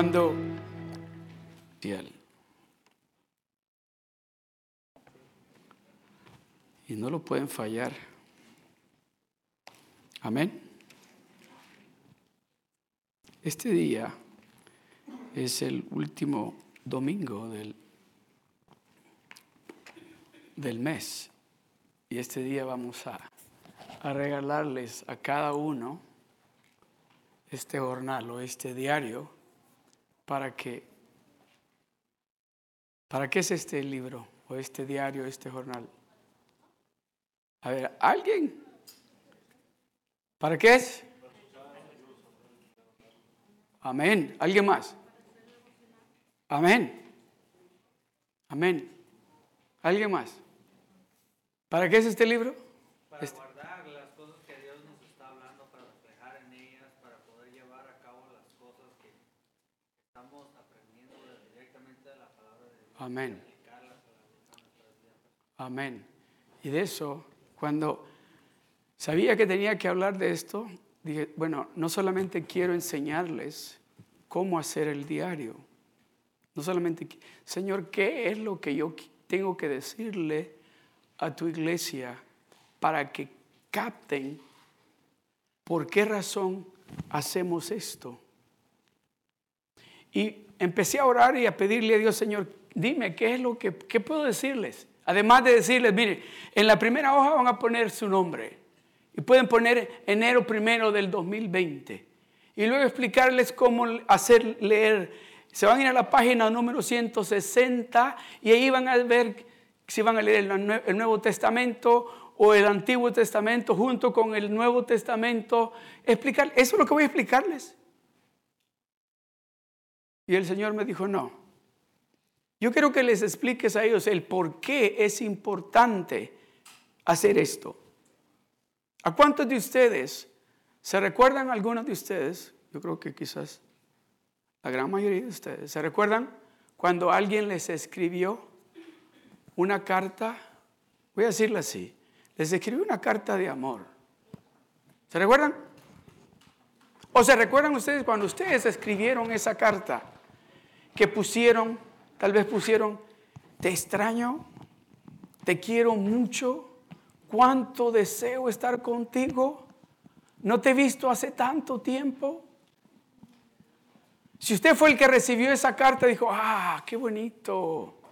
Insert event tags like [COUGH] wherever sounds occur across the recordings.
Cuando y no lo pueden fallar. Amén. Este día es el último domingo del, del mes y este día vamos a, a regalarles a cada uno este jornal o este diario para que, ¿para qué es este libro o este diario, este jornal? A ver, ¿alguien? ¿Para qué es? Amén. ¿Alguien más? Amén. Amén. ¿Alguien más? ¿Para qué es este libro? Para guardar las cosas que Dios nos está hablando, para reflejar en ellas, para poder llevar a cabo las cosas que estamos aprendiendo directamente de la palabra de Dios. Amén. Amén. Y de eso, cuando sabía que tenía que hablar de esto, dije, bueno, no solamente quiero enseñarles cómo hacer el diario, no solamente, Señor, ¿qué es lo que yo tengo que decirle a tu iglesia para que capten por qué razón hacemos esto? Y empecé a orar y a pedirle a Dios, Señor, dime qué es lo que puedo decirles. Además de decirles, mire, en la primera hoja van a poner su nombre y pueden poner enero primero del 2020 y luego explicarles cómo hacer leer. Se van a ir a la página número 160 y ahí van a ver si van a leer el Nuevo Testamento o el Antiguo Testamento junto con el Nuevo Testamento. Explicar, eso es lo que voy a explicarles. Y el Señor me dijo, no. Yo quiero que les expliques a ellos el por qué es importante hacer esto. ¿A cuántos de ustedes se recuerdan algunos de ustedes? Yo creo que quizás la gran mayoría de ustedes. ¿Se recuerdan cuando alguien les escribió una carta? Voy a decirlo así. Les escribió una carta de amor. ¿Se recuerdan? ¿O se recuerdan ustedes cuando ustedes escribieron esa carta? que pusieron, tal vez pusieron, te extraño, te quiero mucho, cuánto deseo estar contigo, no te he visto hace tanto tiempo. Si usted fue el que recibió esa carta, dijo, ah, qué bonito.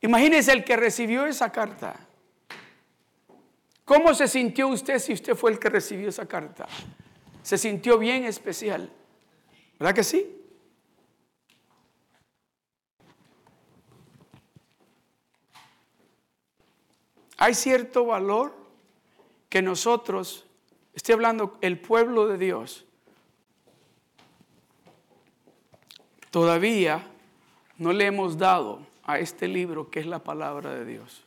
Imagínese el que recibió esa carta. ¿Cómo se sintió usted si usted fue el que recibió esa carta? Se sintió bien especial. ¿Verdad que sí? Hay cierto valor que nosotros, estoy hablando el pueblo de Dios, todavía no le hemos dado a este libro que es la palabra de Dios.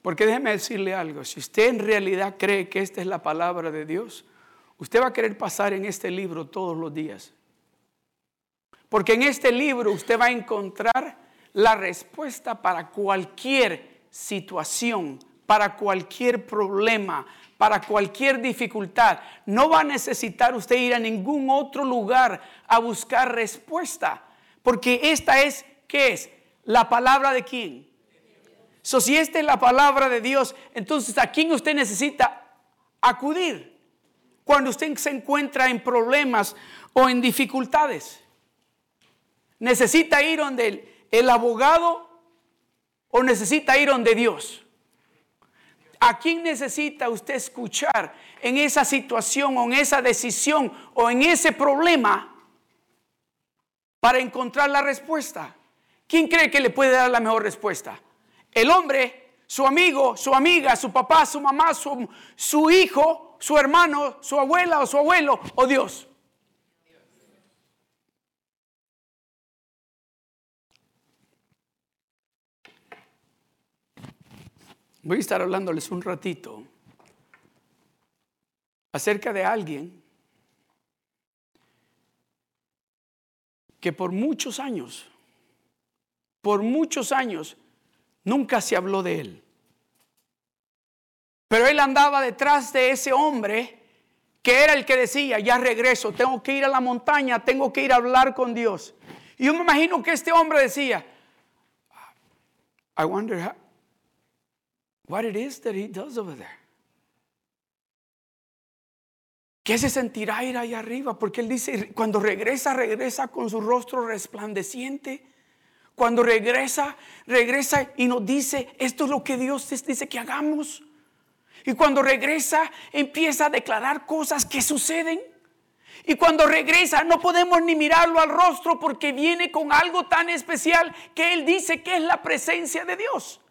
Porque déjeme decirle algo, si usted en realidad cree que esta es la palabra de Dios, usted va a querer pasar en este libro todos los días. Porque en este libro usted va a encontrar la respuesta para cualquier situación, para cualquier problema, para cualquier dificultad. No va a necesitar usted ir a ningún otro lugar a buscar respuesta, porque esta es, ¿qué es? La palabra de quién. So, si esta es la palabra de Dios, entonces ¿a quién usted necesita acudir cuando usted se encuentra en problemas o en dificultades? Necesita ir donde el abogado o necesita ir donde Dios. ¿A quién necesita usted escuchar en esa situación o en esa decisión o en ese problema para encontrar la respuesta? ¿Quién cree que le puede dar la mejor respuesta? El hombre, su amigo, su amiga, su papá, su mamá, su, su hijo, su hermano, su abuela o su abuelo o Dios. Voy a estar hablándoles un ratito acerca de alguien que por muchos años, por muchos años, nunca se habló de él. Pero él andaba detrás de ese hombre que era el que decía, ya regreso, tengo que ir a la montaña, tengo que ir a hablar con Dios. Y yo me imagino que este hombre decía, I wonder what it is that he does over there. ¿Qué se sentirá ir ahí arriba? Porque él dice, cuando regresa, regresa con su rostro resplandeciente. Cuando regresa, regresa y nos dice, esto es lo que Dios dice que hagamos. Y cuando regresa, empieza a declarar cosas que suceden. Y cuando regresa no podemos ni mirarlo al rostro porque viene con algo tan especial que Él dice que es la presencia de Dios.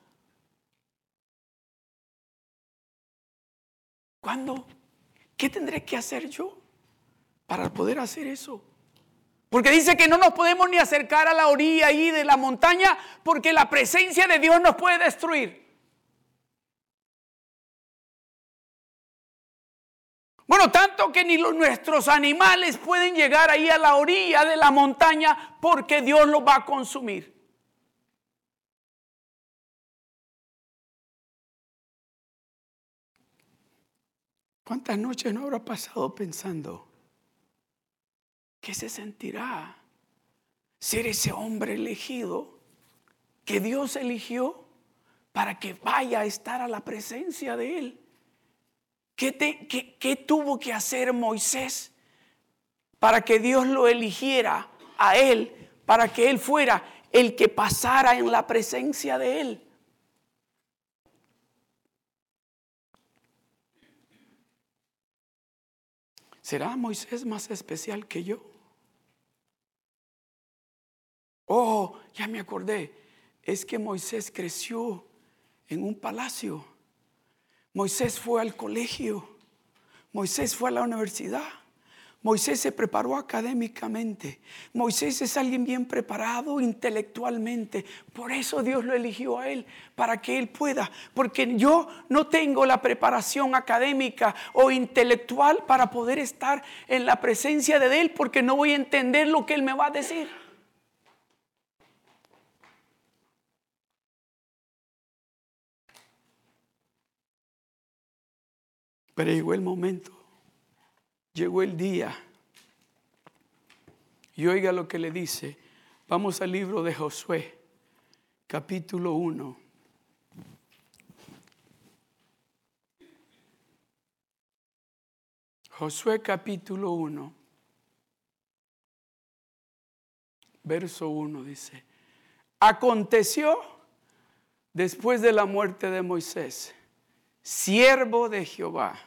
¿Cuándo? ¿Qué tendré que hacer yo para poder hacer eso? Porque dice que no nos podemos ni acercar a la orilla ahí de la montaña porque la presencia de Dios nos puede destruir. Bueno, tanto que ni los, nuestros animales pueden llegar ahí a la orilla de la montaña porque Dios los va a consumir. ¿Cuántas noches no habrá pasado pensando qué se sentirá ser ese hombre elegido que Dios eligió para que vaya a estar a la presencia de Él? ¿Qué, tuvo que hacer Moisés para que Dios lo eligiera a él, para que él fuera el que pasara en la presencia de él? ¿Será Moisés más especial que yo? Oh, ya me acordé. Es que Moisés creció en un palacio Moisés fue al colegio, Moisés fue a la universidad, Moisés se preparó académicamente, Moisés es alguien bien preparado intelectualmente, por eso Dios lo eligió a él, para que él pueda, porque yo no tengo la preparación académica o intelectual para poder estar en la presencia de él, porque no voy a entender lo que él me va a decir. Pero llegó el momento, llegó el día. Y oiga lo que le dice. Vamos al libro de Josué, capítulo 1. Josué capítulo 1, verso 1 dice, aconteció después de la muerte de Moisés, siervo de Jehová,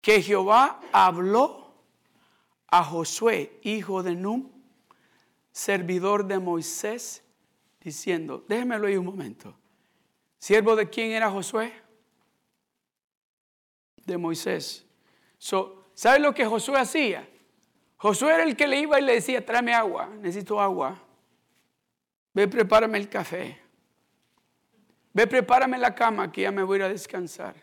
que Jehová habló a Josué, hijo de Num, servidor de Moisés, diciendo, déjemelo ahí un momento. ¿Siervo de quién era Josué? De Moisés. So, ¿Sabe lo que Josué hacía? Josué era el que le iba y le decía, tráeme agua, necesito agua. Ve, prepárame el café. Ve, prepárame la cama que ya me voy a ir a descansar.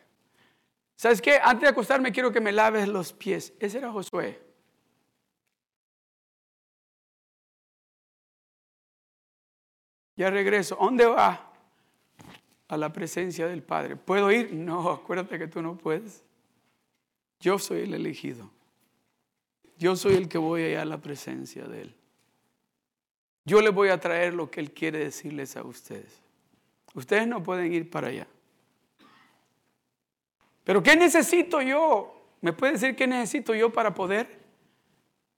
¿Sabes qué? Antes de acostarme quiero que me laves los pies. Ese era Josué. Ya regreso. ¿Dónde va? A la presencia del Padre. ¿Puedo ir? No, acuérdate que tú no puedes. Yo soy el elegido. Yo soy el que voy allá a la presencia de Él. Yo les voy a traer lo que Él quiere decirles a ustedes. Ustedes no pueden ir para allá. Pero ¿qué necesito yo? ¿Me puede decir qué necesito yo para poder?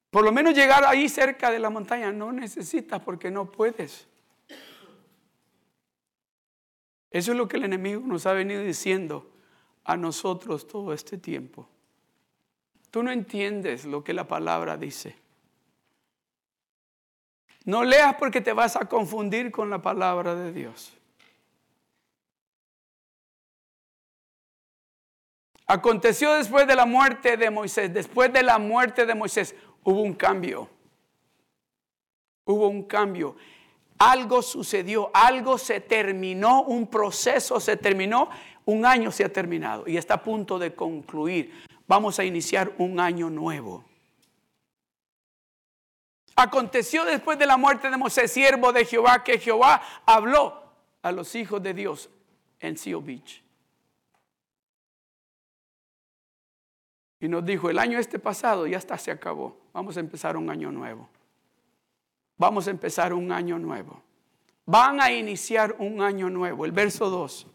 Por lo menos llegar ahí cerca de la montaña. No necesitas porque no puedes. Eso es lo que el enemigo nos ha venido diciendo a nosotros todo este tiempo. Tú no entiendes lo que la palabra dice. No leas porque te vas a confundir con la palabra de Dios. Aconteció después de la muerte de Moisés, después de la muerte de Moisés, hubo un cambio. Hubo un cambio. Algo sucedió, algo se terminó, un proceso se terminó, un año se ha terminado y está a punto de concluir. Vamos a iniciar un año nuevo. Aconteció después de la muerte de Moisés, siervo de Jehová, que Jehová habló a los hijos de Dios en Seal Beach. Y nos dijo, el año este pasado ya está, se acabó. Vamos a empezar un año nuevo. Vamos a empezar un año nuevo. Van a iniciar un año nuevo. El verso 2.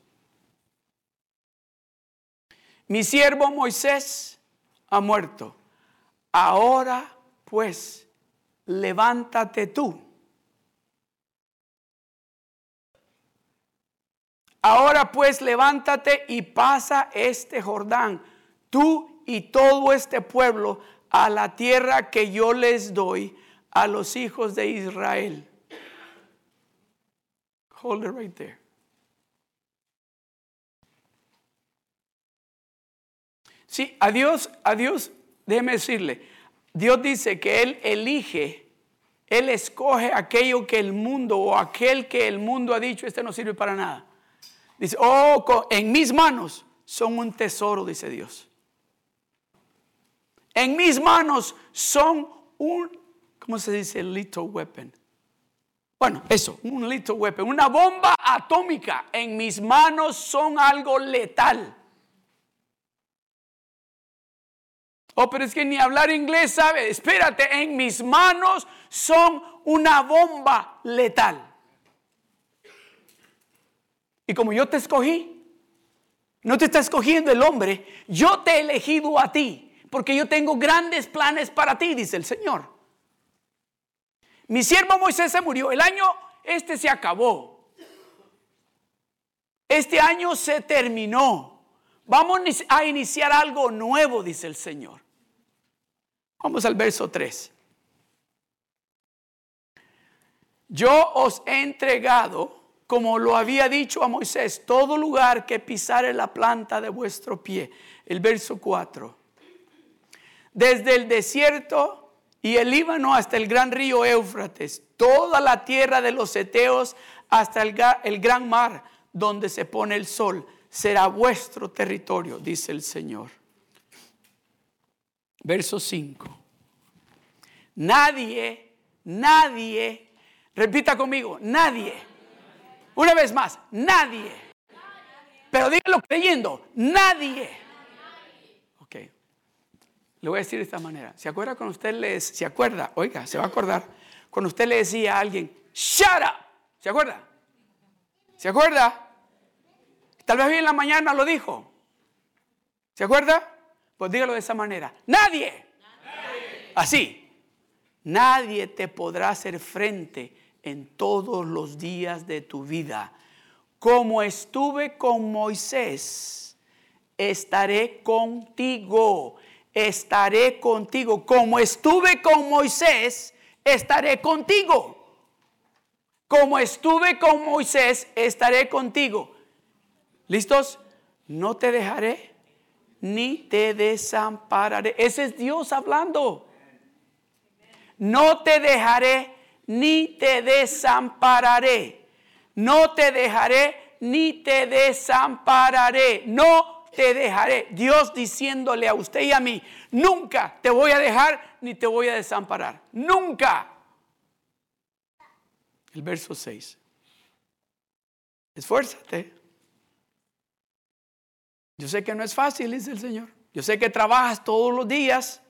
Mi siervo Moisés ha muerto. Ahora pues, levántate tú. Ahora pues, levántate y pasa este Jordán, tú y todo este pueblo, a la tierra que yo les doy a los hijos de Israel. Hold it right there. Sí, a Dios, a Dios, déjeme decirle, Dios dice que Él elige, Él escoge aquello que el mundo o aquel que el mundo ha dicho, este no sirve para nada. Dice, oh, en mis manos son un tesoro, dice Dios. En mis manos son un, ¿cómo se dice? Little weapon. Bueno, eso, un little weapon, una bomba atómica. En mis manos son algo letal. Oh, pero es que ni hablar inglés sabe. Espérate, en mis manos son una bomba letal. Y como yo te escogí, no te está escogiendo el hombre, yo te he elegido a ti, porque yo tengo grandes planes para ti, dice el Señor. Mi siervo Moisés se murió, el año este se acabó. Este año se terminó. Vamos a iniciar algo nuevo, dice el Señor. Vamos al verso 3. Yo os he entregado, como lo había dicho a Moisés, todo lugar que pisare la planta de vuestro pie. El verso 4. Desde el desierto y el Líbano hasta el gran río Éufrates, toda la tierra de los Eteos hasta el, gran mar donde se pone el sol, será vuestro territorio, dice el Señor. Verso 5. Nadie, nadie, repita conmigo, nadie. Una vez más, nadie. Pero díganlo creyendo, nadie. Le voy a decir de esta manera. ¿Se acuerda cuando usted le se acuerda? Oiga, se va a acordar. Cuando usted le decía a alguien, shut up. ¿Se acuerda? ¿Se acuerda? Tal vez hoy en la mañana lo dijo. ¿Se acuerda? Pues dígalo de esa manera. Nadie. Así. Nadie te podrá hacer frente en todos los días de tu vida. Como estuve con Moisés, estaré contigo. Estaré contigo. Como estuve con Moisés, estaré contigo. Como estuve con Moisés, estaré contigo. ¿Listos? No te dejaré ni te desampararé. Ese es Dios hablando. No te dejaré ni te desampararé. No te dejaré ni te desampararé. No te dejaré. Dios diciéndole a usted y a mí, nunca te voy a dejar ni te voy a desamparar. Nunca. El verso 6. Esfuérzate. Yo sé que no es fácil, dice el Señor. Yo sé que trabajas todos los días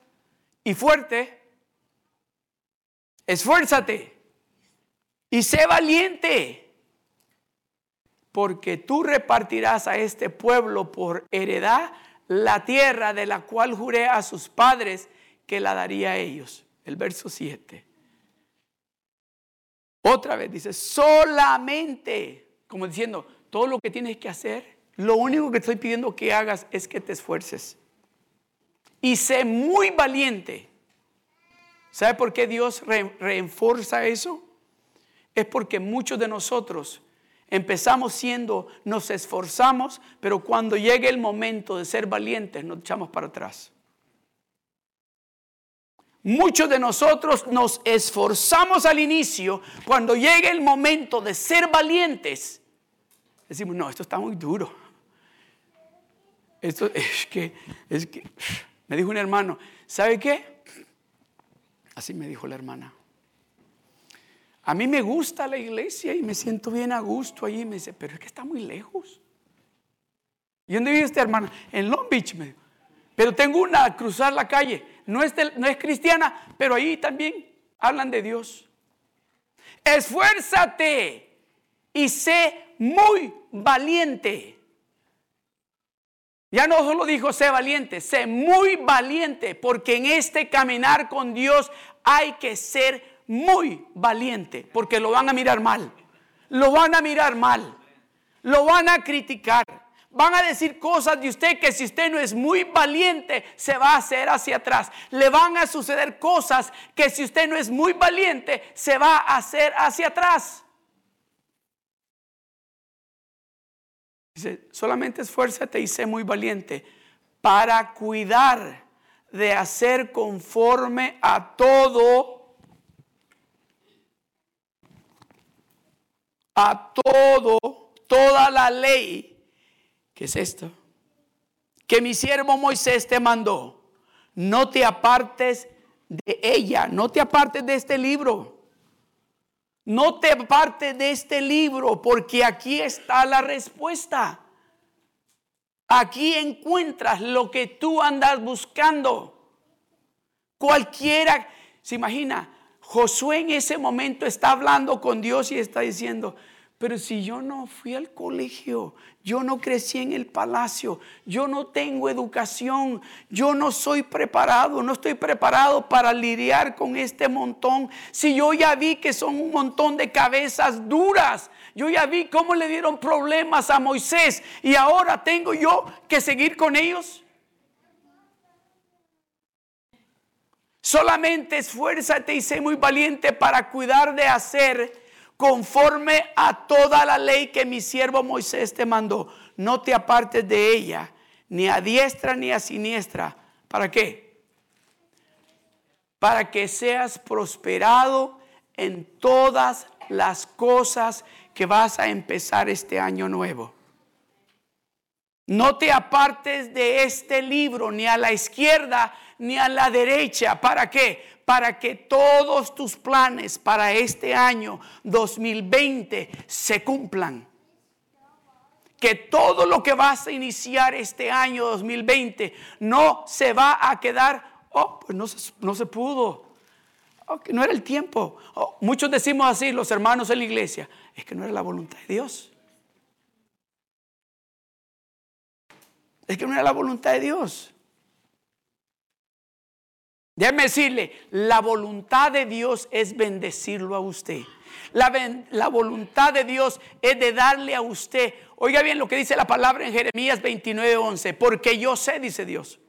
y fuerte. Esfuérzate y sé valiente, porque tú repartirás a este pueblo por heredad la tierra de la cual juré a sus padres que la daría a ellos. El verso 7. Otra vez dice, solamente, como diciendo, todo lo que tienes que hacer lo único que estoy pidiendo que hagas es que te esfuerces. Y sé muy valiente. ¿Sabe por qué Dios reenforza eso? Es porque muchos de nosotros empezamos siendo, nos esforzamos, pero cuando llegue el momento de ser valientes nos echamos para atrás. Muchos de nosotros nos esforzamos al inicio, cuando llegue el momento de ser valientes, decimos, no, esto está muy duro. Esto [LAUGHS] es que, es que, me dijo un hermano, ¿sabe qué? Así me dijo la hermana. A mí me gusta la iglesia y me siento bien a gusto allí. Me dice, pero es que está muy lejos. ¿Y dónde vive esta hermana? En Long Beach. Me Pero tengo una a cruzar la calle. No es, cristiana, pero ahí también hablan de Dios. Esfuérzate y sé muy valiente. Ya no solo dijo sé valiente, sé muy valiente, porque en este caminar con Dios hay que ser muy valiente, porque lo van a mirar mal, lo van a mirar mal, lo van a criticar, van a decir cosas de usted que si usted no es muy valiente, se va a hacer hacia atrás. Le van a suceder cosas que si usted no es muy valiente, se va a hacer hacia atrás. Dice, solamente esfuérzate y sé muy valiente para cuidar de hacer conforme a todo, a todo, toda la ley. ¿Qué es esto? Que mi siervo Moisés te mandó. No te apartes de ella, no te apartes de este libro. No te apartes de este libro porque aquí está la respuesta. Aquí encuentras lo que tú andas buscando. Cualquiera, se imagina, Josué en ese momento está hablando con Dios y está diciendo, pero si yo no fui al colegio, yo no crecí en el palacio, yo no tengo educación, yo no soy preparado, no estoy preparado para lidiar con este montón. Si yo ya vi que son un montón de cabezas duras, yo ya vi cómo le dieron problemas a Moisés y ahora tengo yo que seguir con ellos. Solamente esfuérzate y sé muy valiente para cuidar de hacer conforme a toda la ley que mi siervo Moisés te mandó. No te apartes de ella, ni a diestra ni a siniestra. ¿Para qué? Para que seas prosperado en todas las cosas que vas a empezar este año nuevo. No te apartes de este libro ni a la izquierda ni a la derecha. ¿Para qué? Para que todos tus planes para este año 2020 se cumplan. Que todo lo que vas a iniciar este año 2020 no se va a quedar, oh, pues no se, no se pudo. Oh, que no era el tiempo. Oh, muchos decimos así, los hermanos en la iglesia, es que no era la voluntad de Dios. Es que no era la voluntad de Dios. Déjeme decirle, la voluntad de Dios es bendecirlo a usted. La, la voluntad de Dios es de darle a usted. Oiga bien lo que dice la palabra en Jeremías 29, 11. Porque yo sé, dice Dios,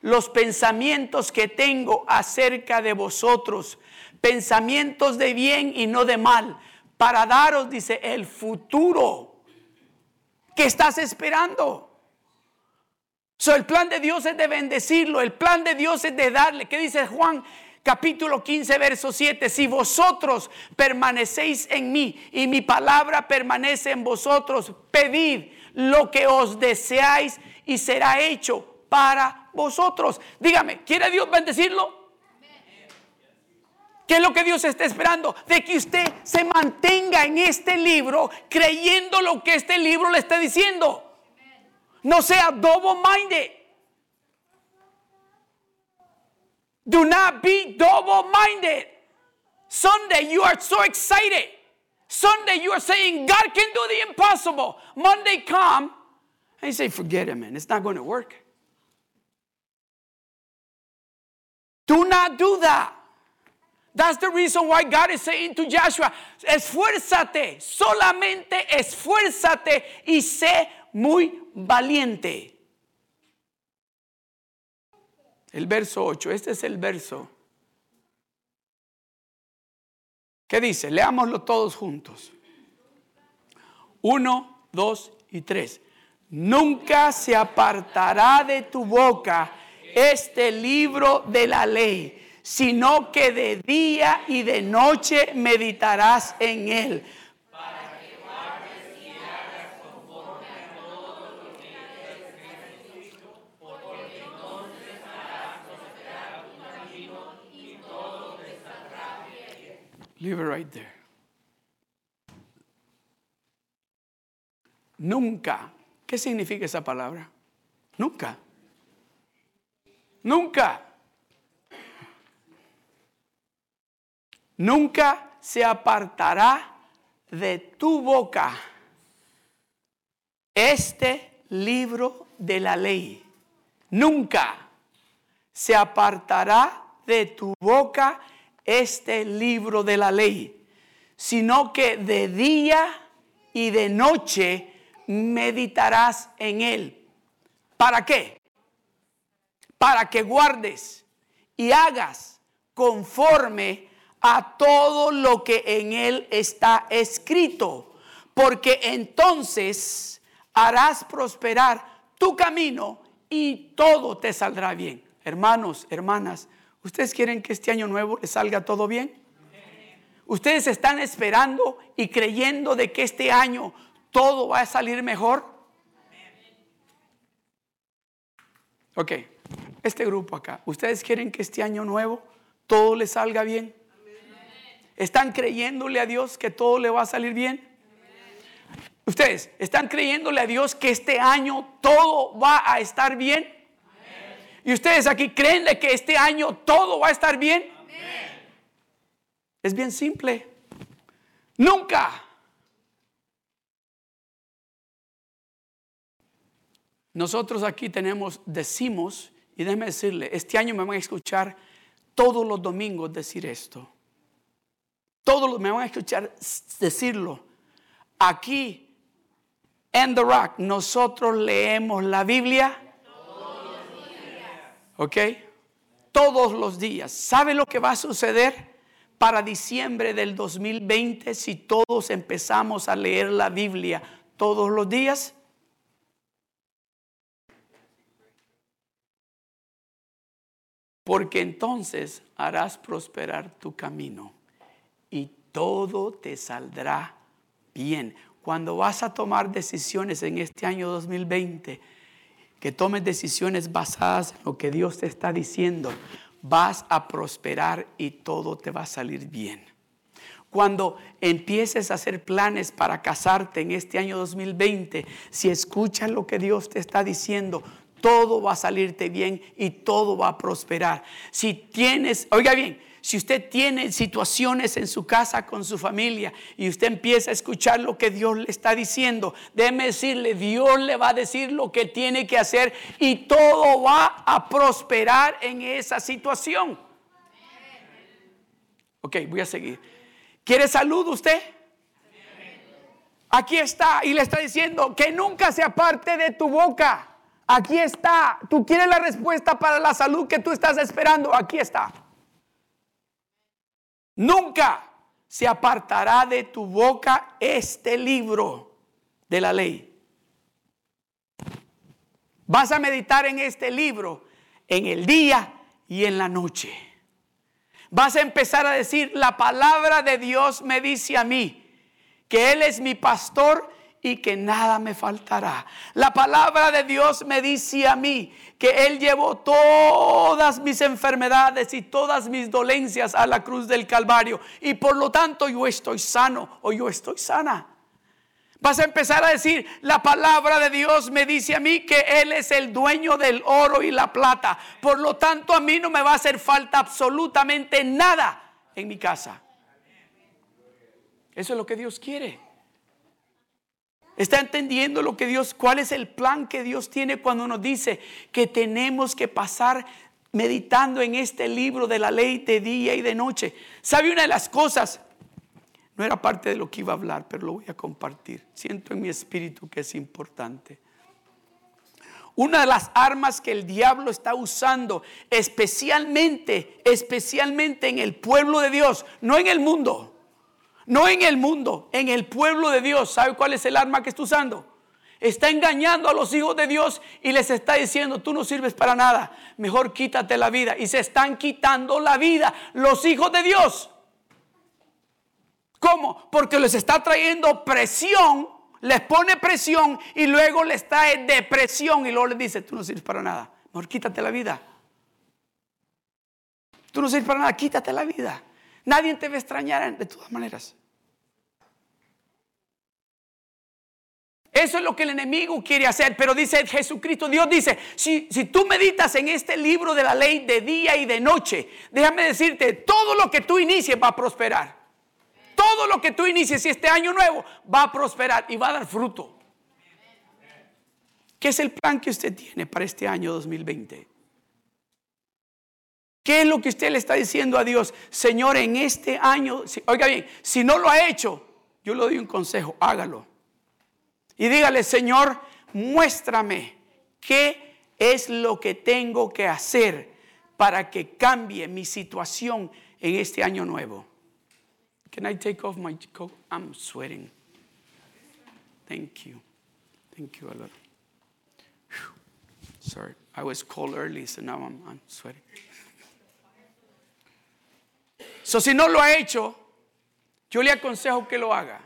los pensamientos que tengo acerca de vosotros, pensamientos de bien y no de mal, para daros, dice, el futuro que estás esperando. So, el plan de Dios es de bendecirlo, el plan de Dios es de darle. ¿Qué dice Juan capítulo 15, verso 7? Si vosotros permanecéis en mí y mi palabra permanece en vosotros, pedid lo que os deseáis y será hecho para vosotros. Dígame, ¿quiere Dios bendecirlo? ¿Qué es lo que Dios está esperando? De que usted se mantenga en este libro creyendo lo que este libro le está diciendo. No sea double minded. Do not be double minded. Sunday, you are so excited. Sunday, you are saying, God can do the impossible. Monday, come and you say, forget it, man. It's not going to work. Do not do that. That's the reason why God is saying to Joshua, esfuérzate, solamente esfuérzate y sé muy valiente. El verso 8, este es el verso. ¿Qué dice? Leámoslo todos juntos. Uno, dos y tres. Nunca se apartará de tu boca este libro de la ley, sino que de día y de noche meditarás en él. Leave it right there. Nunca. ¿Qué significa esa palabra? Nunca. Nunca. Nunca se apartará de tu boca este libro de la ley. Nunca se apartará de tu boca este libro de la ley, sino que de día y de noche meditarás en él. ¿Para qué? Para que guardes y hagas conforme a todo lo que en él está escrito, porque entonces harás prosperar tu camino y todo te saldrá bien. Hermanos, hermanas, ¿ustedes quieren que este año nuevo les salga todo bien? ¿Ustedes están esperando y creyendo de que este año todo va a salir mejor? Ok, este grupo acá, ¿ustedes quieren que este año nuevo todo les salga bien? ¿Están creyéndole a Dios que todo le va a salir bien? Ustedes, ¿están creyéndole a Dios que este año todo va a estar bien? ¿Y ustedes aquí creen de que este año todo va a estar bien? Es bien simple. Nunca. Nosotros aquí tenemos, decimos, y déjeme decirle, este año me van a escuchar todos los domingos decir esto. Todos me van a escuchar decirlo. Aquí en The Rock nosotros leemos la Biblia. ¿Ok? Todos los días. ¿Sabe lo que va a suceder para diciembre del 2020 si todos empezamos a leer la Biblia todos los días? Porque entonces harás prosperar tu camino y todo te saldrá bien. Cuando vas a tomar decisiones en este año 2020, que tomes decisiones basadas en lo que Dios te está diciendo, vas a prosperar y todo te va a salir bien. Cuando empieces a hacer planes para casarte en este año 2020, si escuchas lo que Dios te está diciendo, todo va a salirte bien y todo va a prosperar. Si tienes, oiga bien, si usted tiene situaciones en su casa con su familia y usted empieza a escuchar lo que Dios le está diciendo, déjeme decirle, Dios le va a decir lo que tiene que hacer y todo va a prosperar en esa situación. Ok, voy a seguir. ¿Quiere salud usted? Aquí está y le está diciendo que nunca se aparte de tu boca. Aquí está. Tú quieres la respuesta para la salud que tú estás esperando. Aquí está. Nunca se apartará de tu boca este libro de la ley. Vas a meditar en este libro en el día y en la noche. Vas a empezar a decir, la palabra de Dios me dice a mí que Él es mi pastor y que nada me faltará. La palabra de Dios me dice a mí que Él llevó todas mis enfermedades y todas mis dolencias a la cruz del Calvario. Y por lo tanto yo estoy sano o yo estoy sana. Vas a empezar a decir, la palabra de Dios me dice a mí que Él es el dueño del oro y la plata. Por lo tanto a mí no me va a hacer falta absolutamente nada en mi casa. Eso es lo que Dios quiere. ¿Está entendiendo lo que Dios, cuál es el plan que Dios tiene cuando nos dice que tenemos que pasar meditando en este libro de la ley de día y de noche? ¿Sabe una de las cosas? No era parte de lo que iba a hablar, pero lo voy a compartir. Siento en mi espíritu que es importante. Una de las armas que el diablo está usando, especialmente, especialmente en el pueblo de Dios, no en el mundo no en el mundo, en el pueblo de Dios. ¿Sabe cuál es el arma que está usando? Está engañando a los hijos de Dios y les está diciendo, tú no sirves para nada, mejor quítate la vida. Y se están quitando la vida los hijos de Dios. ¿Cómo? Porque les está trayendo presión, les pone presión y luego les trae depresión y luego les dice, tú no sirves para nada, mejor quítate la vida. Tú no sirves para nada, quítate la vida. Nadie te va a extrañar de todas maneras. Eso es lo que el enemigo quiere hacer. Pero dice Jesucristo, Dios dice, si, si tú meditas en este libro de la ley de día y de noche, déjame decirte, todo lo que tú inicies va a prosperar. Todo lo que tú inicies este año nuevo va a prosperar y va a dar fruto. ¿Qué es el plan que usted tiene para este año 2020? ¿Qué es lo que usted le está diciendo a Dios? Señor, en este año, oiga bien, si no lo ha hecho, yo le doy un consejo, hágalo. Y dígale, Señor, muéstrame qué es lo que tengo que hacer para que cambie mi situación en este año nuevo. Can I take off my coat? I'm sweating. Thank you. Thank you a lot. Sorry, I was cold early, so now I'm, I'm sweating. Si no lo ha hecho, yo le aconsejo que lo haga.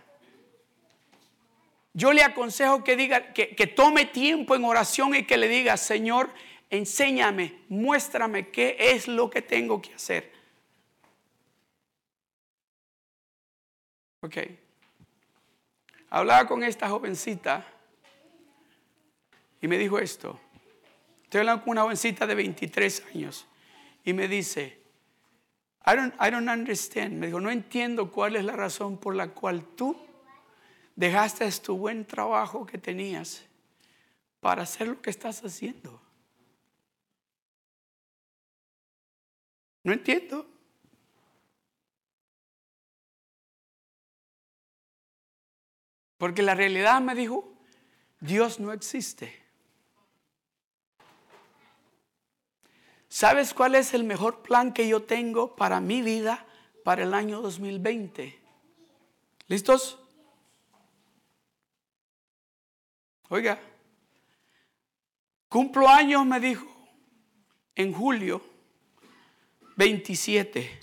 Yo le aconsejo que diga, que, que tome tiempo en oración y que le diga, Señor, enséñame, muéstrame qué es lo que tengo que hacer. Ok. Hablaba con esta jovencita y me dijo esto. Estoy hablando con una jovencita de 23 años y me dice, I don't, I don't understand. Me dijo, no entiendo cuál es la razón por la cual tú dejaste tu buen trabajo que tenías para hacer lo que estás haciendo. No entiendo. Porque la realidad me dijo, Dios no existe. ¿Sabes cuál es el mejor plan que yo tengo para mi vida para el año 2020? ¿Listos? Oiga, cumplo años, me dijo, en julio 27,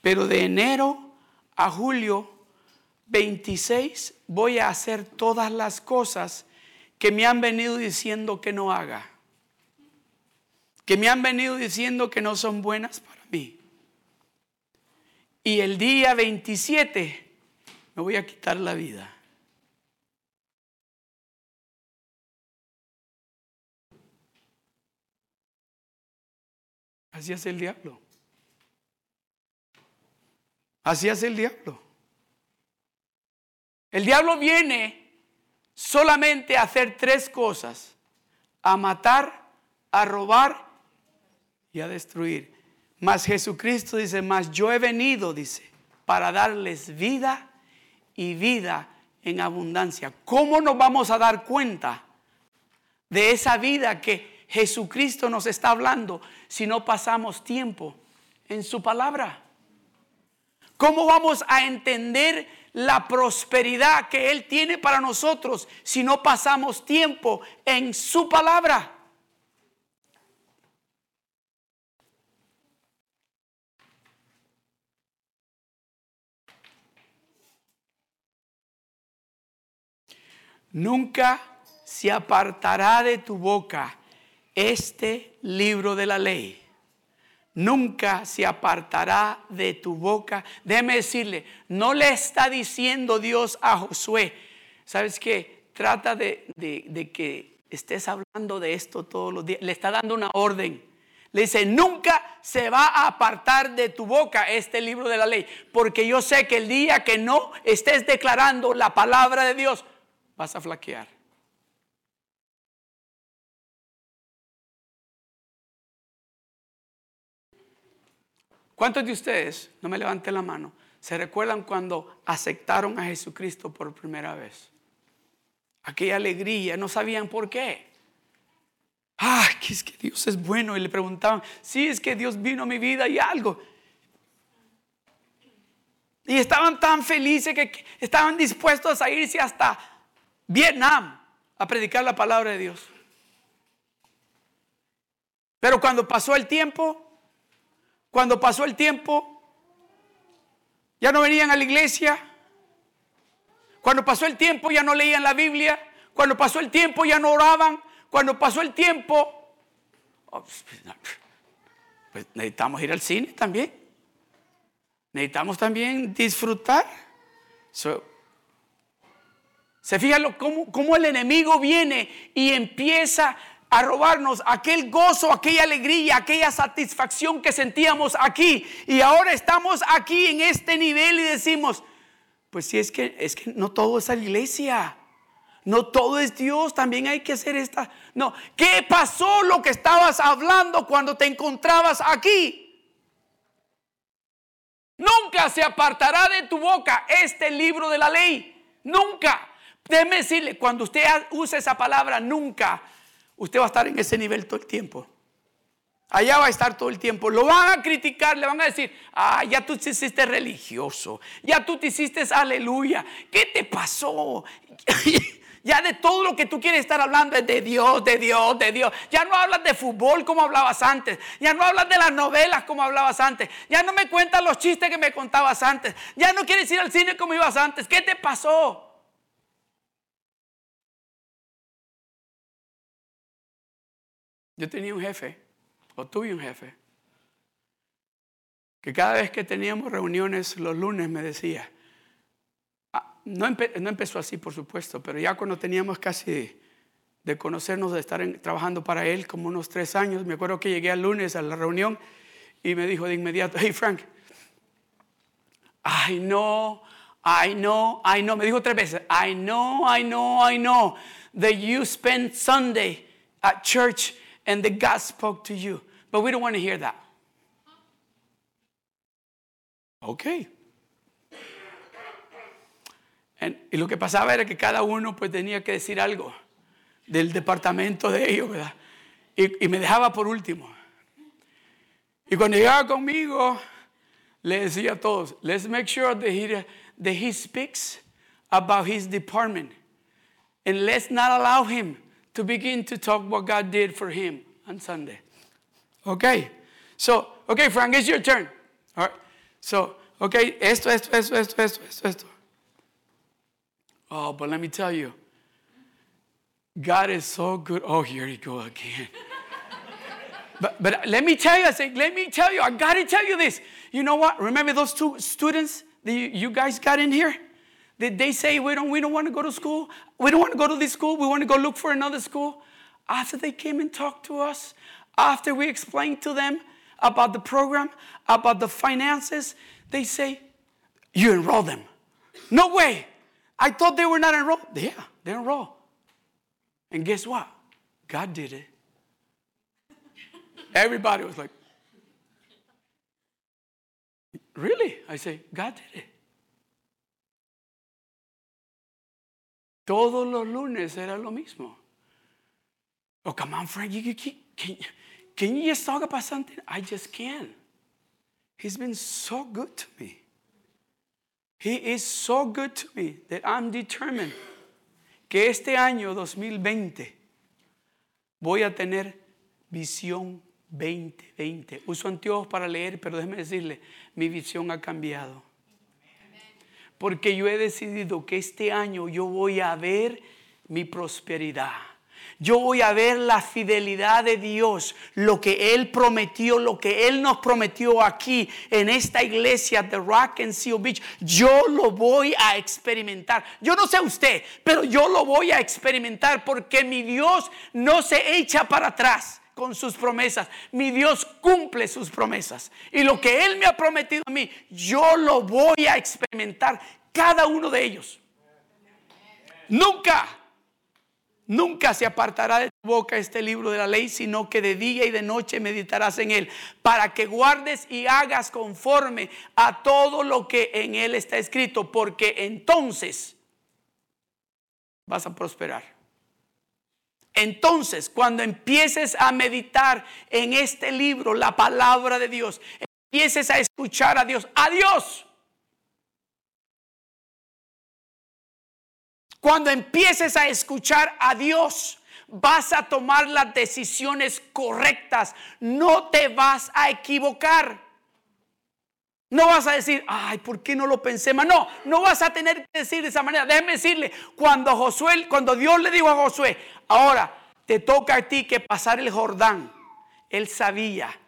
pero de enero a julio 26 voy a hacer todas las cosas que me han venido diciendo que no haga que me han venido diciendo que no son buenas para mí. Y el día 27 me voy a quitar la vida. Así hace el diablo. Así hace el diablo. El diablo viene solamente a hacer tres cosas. A matar, a robar y a destruir. Mas Jesucristo dice, mas yo he venido, dice, para darles vida y vida en abundancia. ¿Cómo nos vamos a dar cuenta de esa vida que Jesucristo nos está hablando si no pasamos tiempo en su palabra? ¿Cómo vamos a entender la prosperidad que Él tiene para nosotros si no pasamos tiempo en su palabra? Nunca se apartará de tu boca este libro de la ley. Nunca se apartará de tu boca. Déjeme decirle, no le está diciendo Dios a Josué, ¿sabes qué? Trata de, de que estés hablando de esto todos los días. Le está dando una orden. Le dice, nunca se va a apartar de tu boca este libro de la ley, porque yo sé que el día que no estés declarando la palabra de Dios, vas a flaquear. ¿Cuántos de ustedes, no me levanten la mano, se recuerdan cuando aceptaron a Jesucristo por primera vez? Aquella alegría, no sabían por qué. Ah, que es que Dios es bueno. Y le preguntaban, sí, es que Dios vino a mi vida y algo. Y estaban tan felices que estaban dispuestos a irse hasta Vietnam a predicar la palabra de Dios. Pero cuando pasó el tiempo, cuando pasó el tiempo, ya no venían a la iglesia. Cuando pasó el tiempo ya no leían la Biblia. Cuando pasó el tiempo ya no oraban. Cuando pasó el tiempo, pues necesitamos ir al cine también. Necesitamos también disfrutar. Se fijan cómo, cómo el enemigo viene y empieza a robarnos aquel gozo, aquella alegría, aquella satisfacción que sentíamos aquí. Y ahora estamos aquí en este nivel y decimos, pues sí, es que, es que no todo es la iglesia. No todo es Dios, también hay que hacer esta. No, ¿qué pasó lo que estabas hablando cuando te encontrabas aquí? Nunca se apartará de tu boca este libro de la ley. Nunca. Déjeme decirle, cuando usted use esa palabra, nunca, usted va a estar en ese nivel todo el tiempo. Allá va a estar todo el tiempo. Lo van a criticar, le van a decir, ah, ya tú te hiciste religioso, ya tú te hiciste aleluya. ¿Qué te pasó? [LAUGHS] ya de todo lo que tú quieres estar hablando es de Dios, de Dios, de Dios. Ya no hablas de fútbol como hablabas antes. Ya no hablas de las novelas como hablabas antes. Ya no me cuentas los chistes que me contabas antes. Ya no quieres ir al cine como ibas antes. ¿Qué te pasó? Yo tenía un jefe, o tuve un jefe, que cada vez que teníamos reuniones los lunes me decía, ah, no, empe- no empezó así por supuesto, pero ya cuando teníamos casi de conocernos, de estar trabajando para él como unos tres años, me acuerdo que llegué al lunes a la reunión y me dijo de inmediato, hey Frank, I know, I know, I know. Me dijo tres veces, I know, I know, I know that you spent Sunday at church and that God spoke to you. But we don't want to hear that. Okay. And- y lo que pasaba era que cada uno pues tenía que decir algo del departamento de ellos, ¿verdad? Y, y me dejaba por último. Y cuando llegaba conmigo, le decía a todos, let's make sure that he, that he speaks about his department. And let's not allow him to begin to talk what God did for him on Sunday. Okay. So, okay, Frank, it's your turn. All right. So, okay, esto, esto, esto, esto, esto, esto, esto. Oh, but let me tell you, God is so good. Oh, here you go again. [LAUGHS] But, but let me tell you, I say, let me tell you, I got to tell you this. You know what? Remember those two students that you, you guys got in here? They say, we don't, we don't want to go to school? We don't want to go to this school. We want to go look for another school. After they came and talked to us, after we explained to them about the program, about the finances, they say, you enroll them. No way. I thought they were not enrolled. Yeah, they're enrolled. And guess what? God did it. Everybody was like, Really? I say, God did it. Todos los lunes era lo mismo. Oh, come on, Frank, you, you, can, you just talk about something? I just can. He's been so good to me. He is so good to me that I'm determined que este año 2020 voy a tener visión 2020. Uso anteojos para leer, pero déjeme decirle, mi visión ha cambiado. Porque yo he decidido que este año yo voy a ver mi prosperidad. Yo voy a ver la fidelidad de Dios, lo que Él prometió, lo que Él nos prometió aquí en esta iglesia de Rock and Seal Beach. Yo lo voy a experimentar. Yo no sé usted, pero yo lo voy a experimentar porque mi Dios no se echa para atrás con sus promesas. Mi Dios cumple sus promesas. Y lo que Él me ha prometido a mí, yo lo voy a experimentar cada uno de ellos. Nunca, nunca se apartará de tu boca este libro de la ley, sino que de día y de noche meditarás en él, para que guardes y hagas conforme a todo lo que en él está escrito, porque entonces vas a prosperar. Entonces, cuando empieces a meditar en este libro, la palabra de Dios, empieces a escuchar a Dios, a Dios. Cuando empieces a escuchar a Dios, vas a tomar las decisiones correctas. No te vas a equivocar. No vas a decir, ay, ¿por qué no lo pensé más? No, no vas a tener que decir de esa manera. Déjeme decirle, cuando Josué, cuando Dios le dijo a Josué, ahora te toca a ti que pasar el Jordán, él sabía,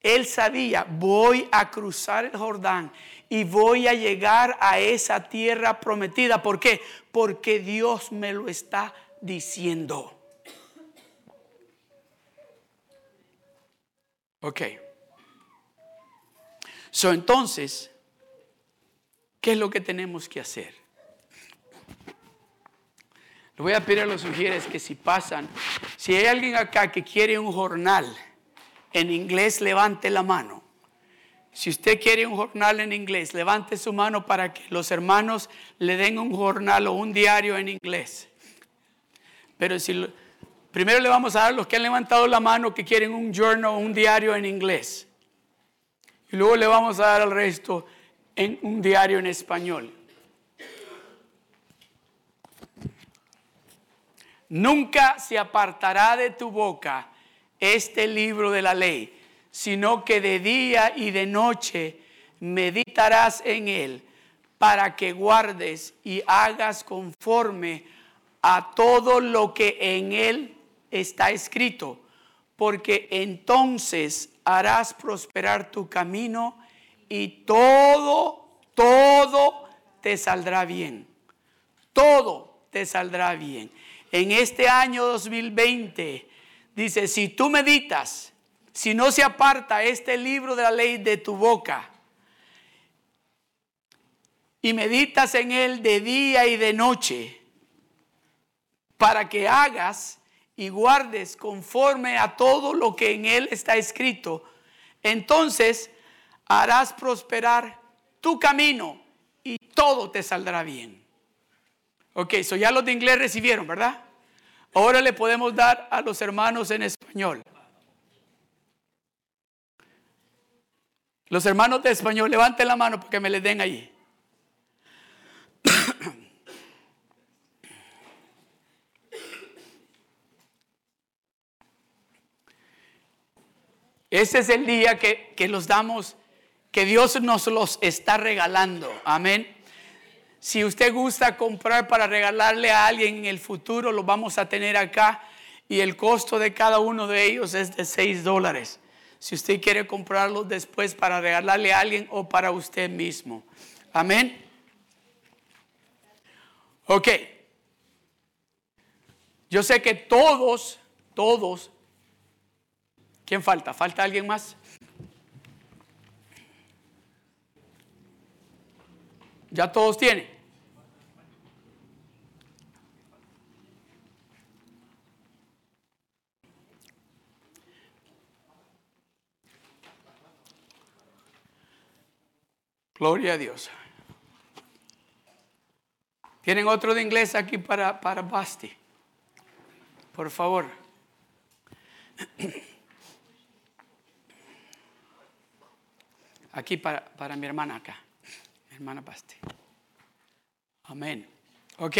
Él sabía, voy a cruzar el Jordán y voy a llegar a esa tierra prometida. ¿Por qué? Porque Dios me lo está diciendo. Ok. So, entonces, ¿qué es lo que tenemos que hacer? Le voy a pedir a los sugieres que si pasan, si hay alguien acá que quiere un jornal en inglés, levante la mano. Si usted quiere un jornal en inglés, levante su mano para que los hermanos le den un jornal o un diario en inglés. Pero primero le vamos a dar a los que han levantado la mano que quieren un journal o un diario en inglés. Y luego le vamos a dar al resto en un diario en español. Nunca se apartará de tu boca este libro de la ley, sino que de día y de noche meditarás en él para que guardes y hagas conforme a todo lo que en él está escrito, porque entonces harás prosperar tu camino y todo, todo te saldrá bien. Todo te saldrá bien. En este año 2020 Dice, si tú meditas, si no se aparta este libro de la ley de tu boca, y meditas en él de día y de noche, para que hagas y guardes conforme a todo lo que en él está escrito, entonces harás prosperar tu camino y todo te saldrá bien. Ok, eso ya los de inglés recibieron, ¿verdad? Ahora le podemos dar a los hermanos en español. Los hermanos de español, levanten la mano porque me les den ahí. Ese es el día que, que los damos, que Dios nos los está regalando. Amén. Si usted gusta comprar para regalarle a alguien en el futuro, lo vamos a tener acá. Y el costo de cada uno de ellos es de 6 dólares. Si usted quiere comprarlos después para regalarle a alguien o para usted mismo. Amén. Ok. Yo sé que todos, todos, ¿quién falta? ¿Falta alguien más? Ya todos tienen. Gloria a Dios. ¿Tienen otro de inglés aquí para, para Basti? Por favor. [CLEARS THROAT] Aquí para, para mi hermana acá hermana Basti. Amén. Ok,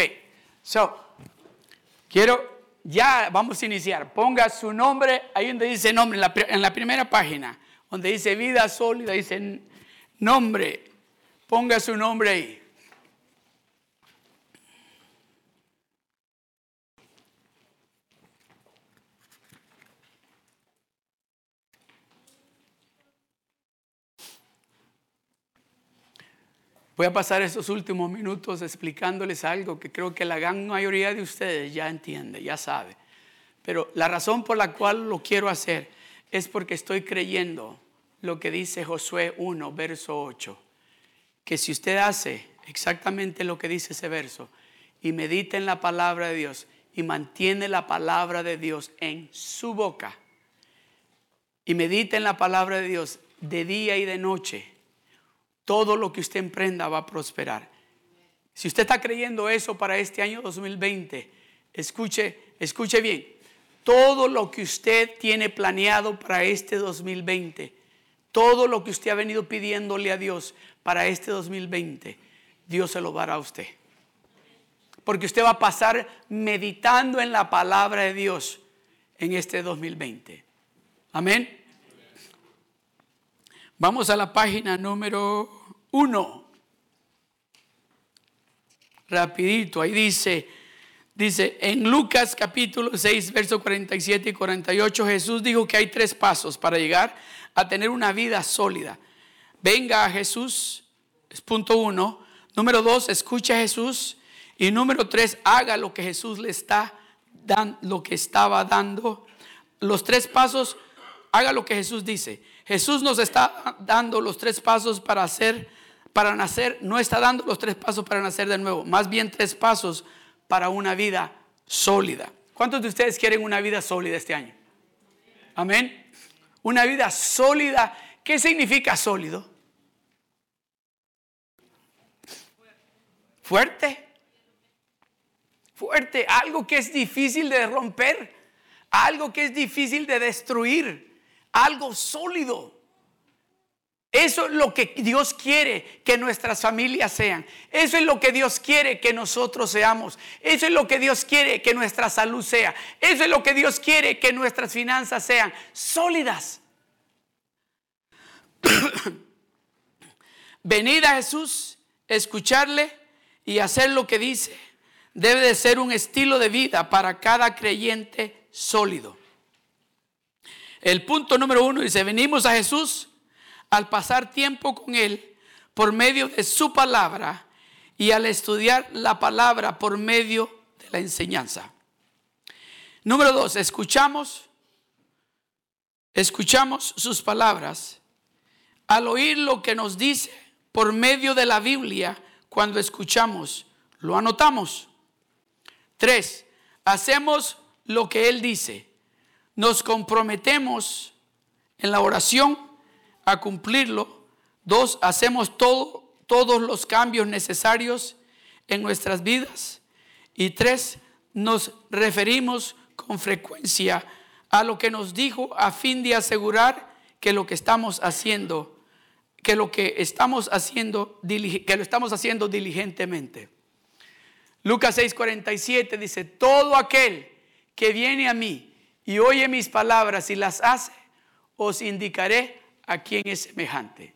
so, quiero, ya vamos a iniciar. Ponga su nombre, ahí donde dice nombre, en la, en la primera página, donde dice vida sólida, dice nombre. Ponga su nombre ahí. Voy a pasar estos últimos minutos explicándoles algo que creo que la gran mayoría de ustedes ya entiende, ya sabe. Pero la razón por la cual lo quiero hacer es porque estoy creyendo lo que dice Josué 1, verso 8. Que si usted hace exactamente lo que dice ese verso y medita en la palabra de Dios y mantiene la palabra de Dios en su boca y medita en la palabra de Dios de día y de noche, todo lo que usted emprenda va a prosperar. Si usted está creyendo eso para este año 2020, escuche, escuche bien. Todo lo que usted tiene planeado para este 2020, todo lo que usted ha venido pidiéndole a Dios para este 2020, Dios se lo dará a usted. Porque usted va a pasar meditando en la palabra de Dios en este 2020. Amén. Vamos a la página número uno. Rapidito, ahí dice, Dice, en Lucas capítulo 6, verso 47 y 48, Jesús dijo que hay tres pasos para llegar a tener una vida sólida. Venga a Jesús, es punto uno. Número dos, escucha a Jesús. Y número tres, haga lo que Jesús le está dando, lo que estaba dando. Los tres pasos, haga lo que Jesús dice. Jesús nos está dando los tres pasos para hacer, para nacer. No está dando los tres pasos para nacer de nuevo. Más bien tres pasos para una vida sólida. ¿Cuántos de ustedes quieren una vida sólida este año? Amén. Una vida sólida. ¿Qué significa sólido? Fuerte. Fuerte. Algo que es difícil de romper. Algo que es difícil de destruir. Algo sólido. Eso es lo que Dios quiere que nuestras familias sean. Eso es lo que Dios quiere que nosotros seamos. Eso es lo que Dios quiere que nuestra salud sea. Eso es lo que Dios quiere que nuestras finanzas sean sólidas. [COUGHS] Venir a Jesús, escucharle y hacer lo que dice debe de ser un estilo de vida para cada creyente sólido. El punto número uno dice, venimos a Jesús al pasar tiempo con Él por medio de su palabra y al estudiar la palabra por medio de la enseñanza. Número dos, escuchamos, escuchamos sus palabras. Al oír lo que nos dice por medio de la Biblia, cuando escuchamos, lo anotamos. Tres, hacemos lo que Él dice. Nos comprometemos en la oración a cumplirlo. Dos, hacemos todo, todos los cambios necesarios en nuestras vidas. Y tres, nos referimos con frecuencia a lo que nos dijo a fin de asegurar que lo que estamos haciendo, que lo que estamos haciendo, que lo estamos haciendo diligentemente. Lucas 6:47 dice, todo aquel que viene a mí y oye mis palabras y las hace, os indicaré a quien es semejante.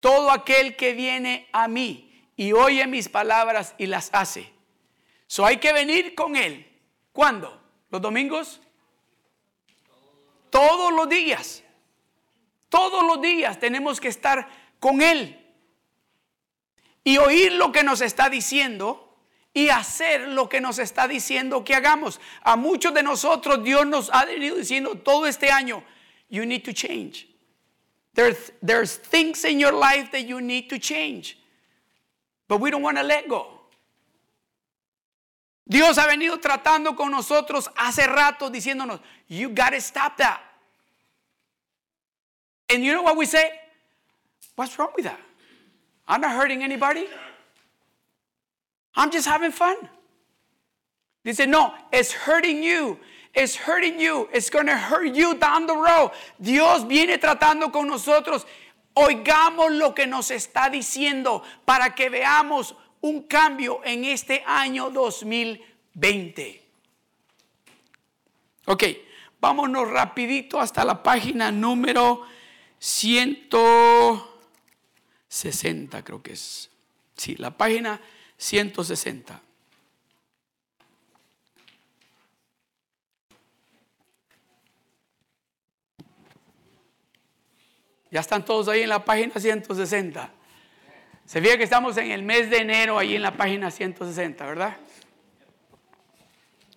Todo aquel que viene a mí y oye mis palabras y las hace. So hay que venir con él. ¿Cuándo? ¿Los domingos? Todos los días. Todos los días tenemos que estar con él y oír lo que nos está diciendo y hacer lo que nos está diciendo que hagamos. A muchos de nosotros Dios nos ha venido diciendo todo este año, you need to change. There's, there's things in your life that you need to change. But we don't want to let go. Dios ha venido tratando con nosotros hace rato diciéndonos, you got to stop that. And you know what we say? What's wrong with that? I'm not hurting anybody. I'm just having fun. Dice, no, it's hurting you it's hurting you. It's going to hurt you down the road. Dios viene tratando con nosotros. Oigamos lo que nos está diciendo para que veamos un cambio en este año 2020. Ok, vámonos rapidito hasta la página número 160, creo que es. Sí, la página 160. Ya están todos ahí en la página 160. Se ve que estamos en el mes de enero ahí en la página 160, ¿verdad?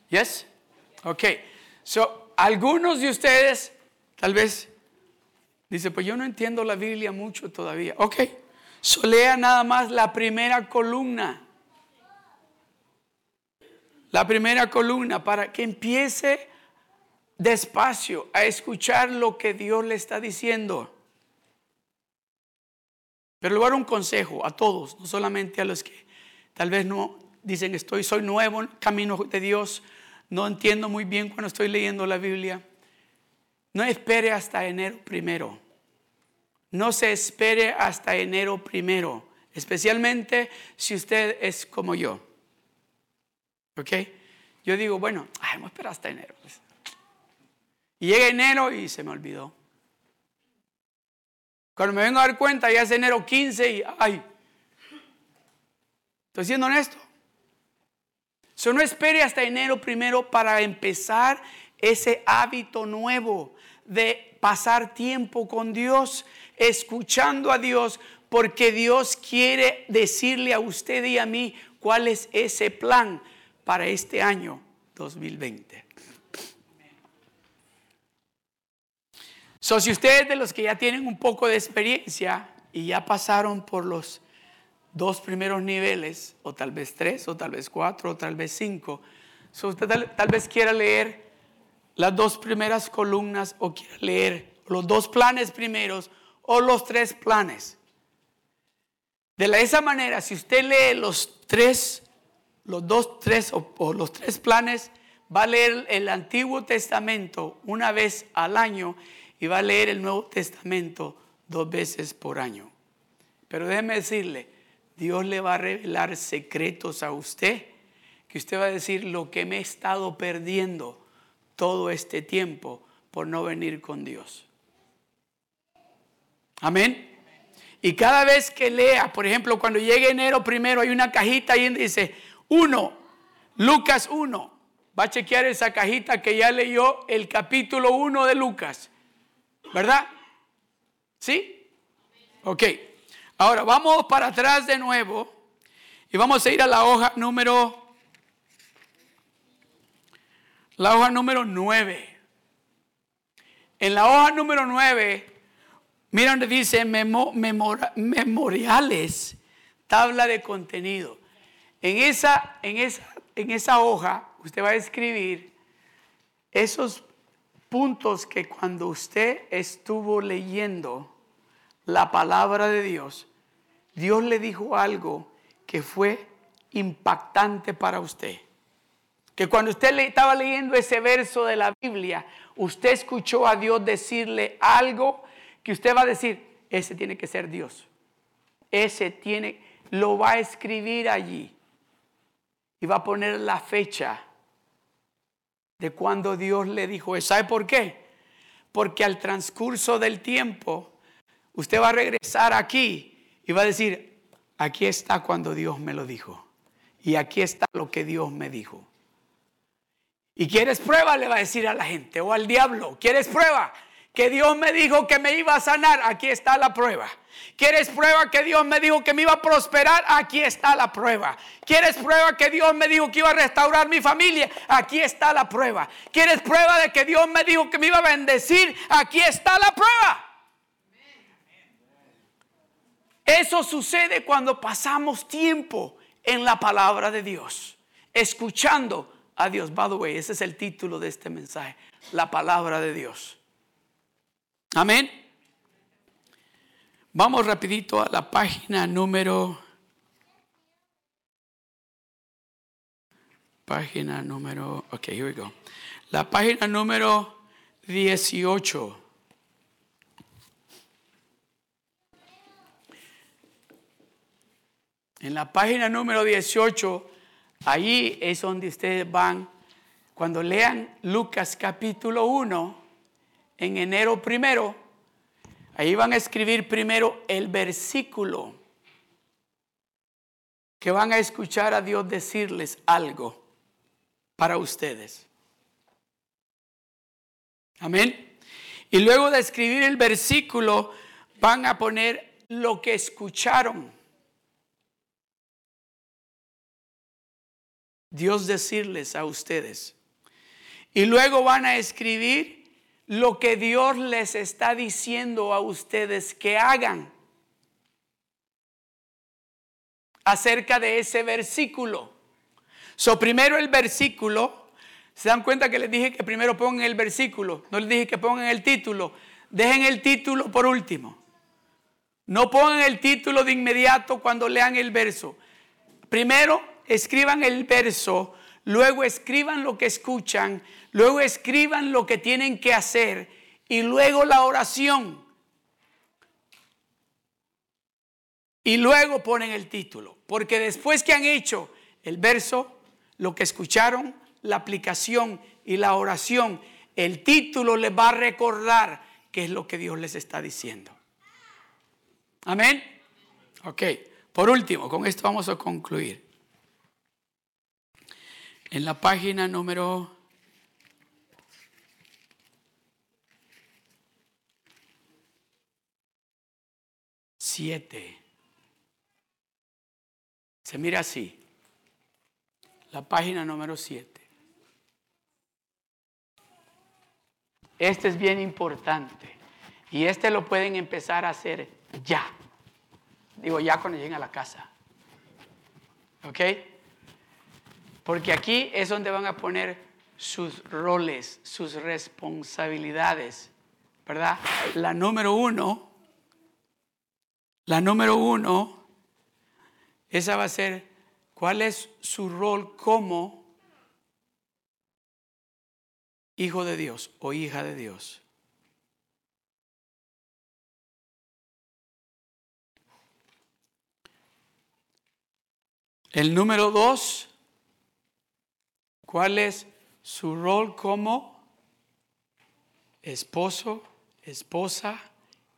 Yes? Ok. So, algunos de ustedes tal vez dice, pues yo no entiendo la Biblia mucho todavía. Ok. So, lea nada más la primera columna. La primera columna para que empiece despacio a escuchar lo que Dios le está diciendo. Pero le voy a dar un consejo a todos, no solamente a los que tal vez no dicen estoy, soy nuevo en camino de Dios, no entiendo muy bien cuando estoy leyendo la Biblia. No espere hasta enero primero. No se espere hasta enero primero, especialmente si usted es como yo. ¿Ok? Yo digo, bueno, vamos a esperar hasta enero. Pues. Y llega enero y se me olvidó. Cuando me vengo a dar cuenta, ya es enero 15 y, ay, estoy siendo honesto. So, no espere hasta enero primero para empezar ese hábito nuevo de pasar tiempo con Dios, escuchando a Dios, porque Dios quiere decirle a usted y a mí cuál es ese plan para este año 2020. So, si ustedes de los que ya tienen un poco de experiencia y ya pasaron por los dos primeros niveles, o tal vez tres, o tal vez cuatro, o tal vez cinco, so usted tal, tal vez quiera leer las dos primeras columnas o quiera leer los dos planes primeros o los tres planes. De esa manera, si usted lee los tres, los dos, tres o, los tres planes, va a leer el Antiguo Testamento una vez al año y va a leer el Nuevo Testamento dos veces por año. Pero déjeme decirle, Dios le va a revelar secretos a usted, que usted va a decir lo que me he estado perdiendo todo este tiempo por no venir con Dios. Amén. Y cada vez que lea, por ejemplo, cuando llegue enero primero, hay una cajita ahí donde dice 1, Lucas 1. Va a chequear esa cajita que ya leyó el capítulo 1 de Lucas. ¿Verdad? ¿Sí? Ok. Ahora vamos para atrás de nuevo y vamos a ir a la hoja número, la hoja número 9. En la hoja número 9, mira donde dice memoriales, tabla de contenido. En esa, en, esa, en esa hoja usted va a escribir esos puntos que cuando usted estuvo leyendo la palabra de Dios, Dios le dijo algo que fue impactante para usted. Que cuando usted le estaba leyendo ese verso de la Biblia, usted escuchó a Dios decirle algo que usted va a decir, ese tiene que ser Dios. Ese tiene, lo va a escribir allí. Y va a poner la fecha de cuando Dios le dijo eso. ¿Sabe por qué? Porque al transcurso del tiempo, usted va a regresar aquí y va a decir, aquí está cuando Dios me lo dijo. Y aquí está lo que Dios me dijo. Y quieres prueba, le va a decir a la gente o al diablo, ¿quieres prueba? Que Dios me dijo que me iba a sanar, aquí está la prueba. ¿Quieres prueba que Dios me dijo que me iba a prosperar? Aquí está la prueba. ¿Quieres prueba que Dios me dijo que iba a restaurar mi familia? Aquí está la prueba. ¿Quieres prueba de que Dios me dijo que me iba a bendecir? Aquí está la prueba. Eso sucede cuando pasamos tiempo en la palabra de Dios, escuchando a Dios. By the way, ese es el título de este mensaje, la palabra de Dios. Amén. Vamos rapidito a la página número página número Ok, here we go. La página número 18. En la página número 18, ahí es donde ustedes van, cuando lean Lucas capítulo 1, en enero primero, ahí van a escribir primero el versículo que van a escuchar a Dios decirles algo para ustedes. Amén. Y luego de escribir el versículo, van a poner lo que escucharon. Dios decirles a ustedes. Y luego van a escribir lo que Dios les está diciendo a ustedes que hagan acerca de ese versículo. So, primero el versículo. ¿Se dan cuenta que les dije que primero pongan el versículo? No les dije que pongan el título. Dejen el título por último. No pongan el título de inmediato cuando lean el verso. Primero escriban el verso, luego escriban lo que escuchan, luego escriban lo que tienen que hacer y luego la oración. Y luego ponen el título, porque después que han hecho el verso, lo que escucharon, la aplicación y la oración, el título les va a recordar qué es lo que Dios les está diciendo. Amén. Ok, por último, con esto vamos a concluir. En la página número 7. Se mira así. La página número 7. Este es bien importante. Y este lo pueden empezar a hacer ya. Digo, ya cuando lleguen a la casa. ¿Ok? Porque aquí es donde van a poner sus roles, sus responsabilidades. ¿Verdad? La número uno, la número uno, esa va a ser cuál es su rol como hijo de Dios o hija de Dios. El número dos, ¿cuál es su rol como esposo, esposa,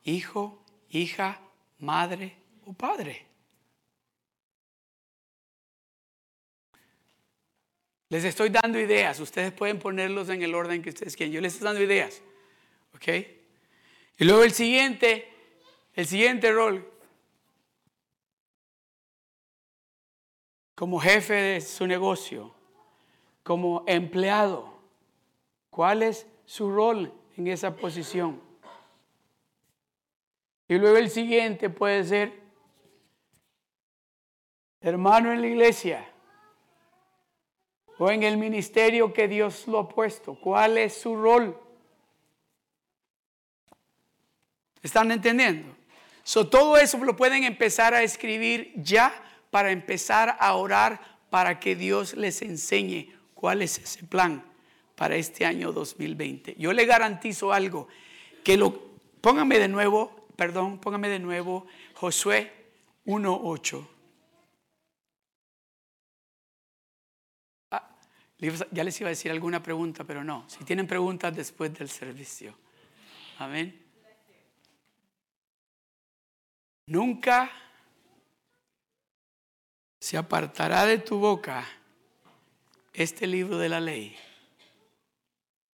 hijo, hija, madre o padre? Les estoy dando ideas, ustedes pueden ponerlos en el orden que ustedes quieran. Yo les estoy dando ideas. ¿Ok? Y luego el siguiente, el siguiente rol, como jefe de su negocio, como empleado, ¿cuál es su rol en esa posición? Y luego el siguiente puede ser hermano en la iglesia o en el ministerio que Dios lo ha puesto. ¿Cuál es su rol? ¿Están entendiendo? Todo eso lo pueden empezar a escribir ya para empezar a orar para que Dios les enseñe cuál es ese plan para este año 2020. Yo le garantizo algo, que lo, póngame de nuevo, perdón, póngame de nuevo Josué 1.8. Ah, ya les iba a decir alguna pregunta, pero no. Si tienen preguntas después del servicio. Amén. Nunca se apartará de tu boca este libro de la ley,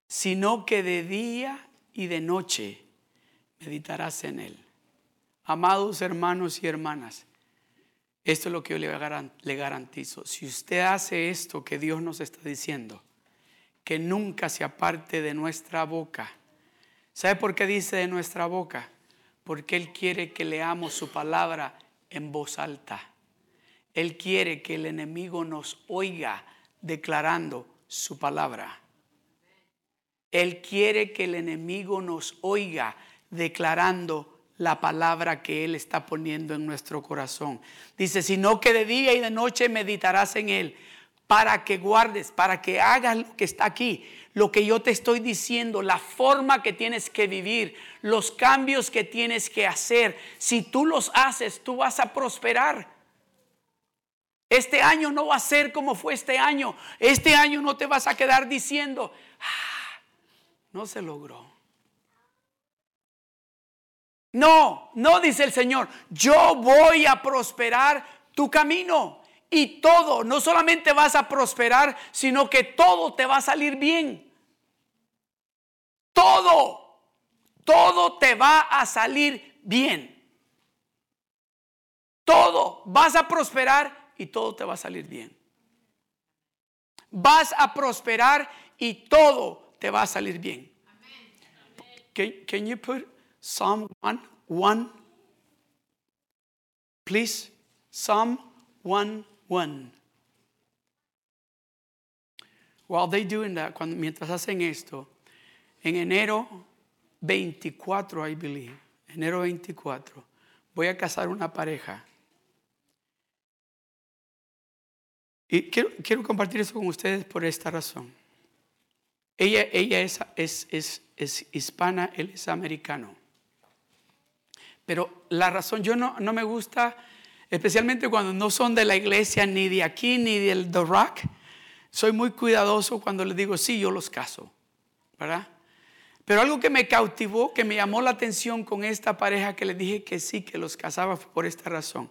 sino que de día y de noche meditarás en él. Amados hermanos y hermanas, esto es lo que yo le garantizo. Si usted hace esto que Dios nos está diciendo, que nunca se aparte de nuestra boca. ¿Sabe por qué dice de nuestra boca? Porque Él quiere que leamos su palabra en voz alta. Él quiere que el enemigo nos oiga declarando su palabra. Él quiere que el enemigo nos oiga declarando la palabra que Él está poniendo en nuestro corazón. Dice, sino que de día y de noche meditarás en Él para que guardes, para que hagas lo que está aquí, lo que yo te estoy diciendo, la forma que tienes que vivir, los cambios que tienes que hacer. Si tú los haces, tú vas a prosperar. Este año no va a ser como fue este año. Este año no te vas a quedar diciendo, ah, no se logró. No, no dice el Señor, yo voy a prosperar tu camino. Y todo, no solamente vas a prosperar, sino que todo te va a salir bien. Todo, todo te va a salir bien. Todo, vas a prosperar y todo te va a salir bien. Vas a prosperar y todo te va a salir bien. Can, can you put Psalm 1, 1? Please, Psalm 1, 1. While they doing that, cuando, mientras hacen esto, en enero 24, I believe, enero 24, voy a casar una pareja Y quiero, compartir eso con ustedes por esta razón. Ella, ella es, es, es, hispana, él es americano. Pero la razón, yo no, no me gusta, especialmente cuando no son de la iglesia, ni de aquí, ni del The Rock. Soy muy cuidadoso cuando les digo, sí, yo los caso. ¿Verdad? Pero algo que me cautivó, que me llamó la atención con esta pareja que le dije que sí, que los casaba por esta razón.